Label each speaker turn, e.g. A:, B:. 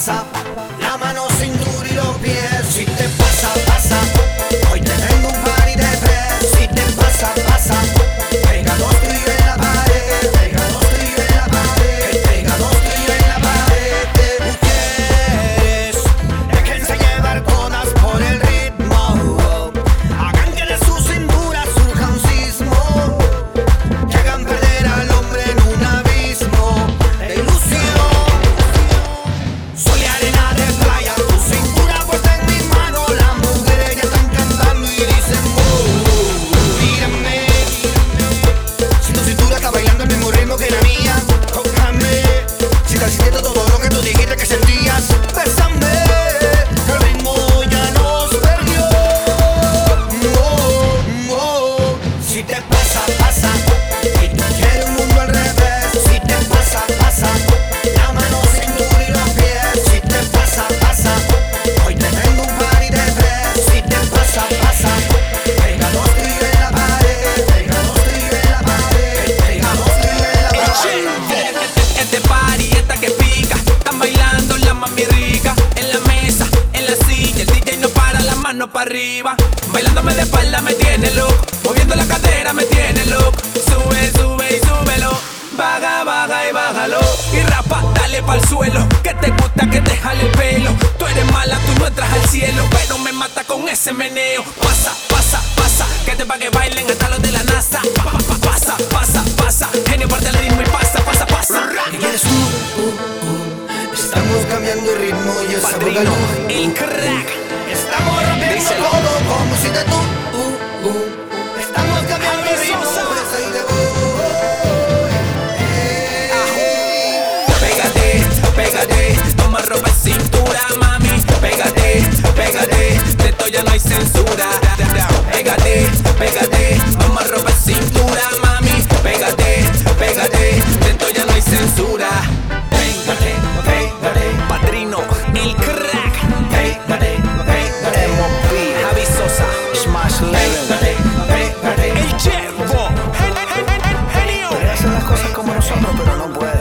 A: WhatsApp.
B: arriba. Bailándome de espalda me tiene loco. Moviendo la cadera me tiene loco. Sube, sube y súbelo. Vaga, vaga y bájalo. Y rapa, dale pa'l suelo. Que te gusta que te jale el pelo. Tú eres mala, tú no entras al cielo. Pero me mata con ese meneo. Pasa, pasa, pasa. Que te pa' que bailen hasta los de la NASA. Pa, pasa, pasa, pasa. Genio parte el ritmo y pasa, pasa, pasa. ¿Qué
A: quieres tú? Uh, uh, uh. Estamos cambiando ritmo y esa Padrino,
B: el crack.
A: Amor, Díselo. todo como si de tu
C: Smash Level.
B: El Chevo, Genio. Podría hacer
C: las cosas como nosotros, pero no puede.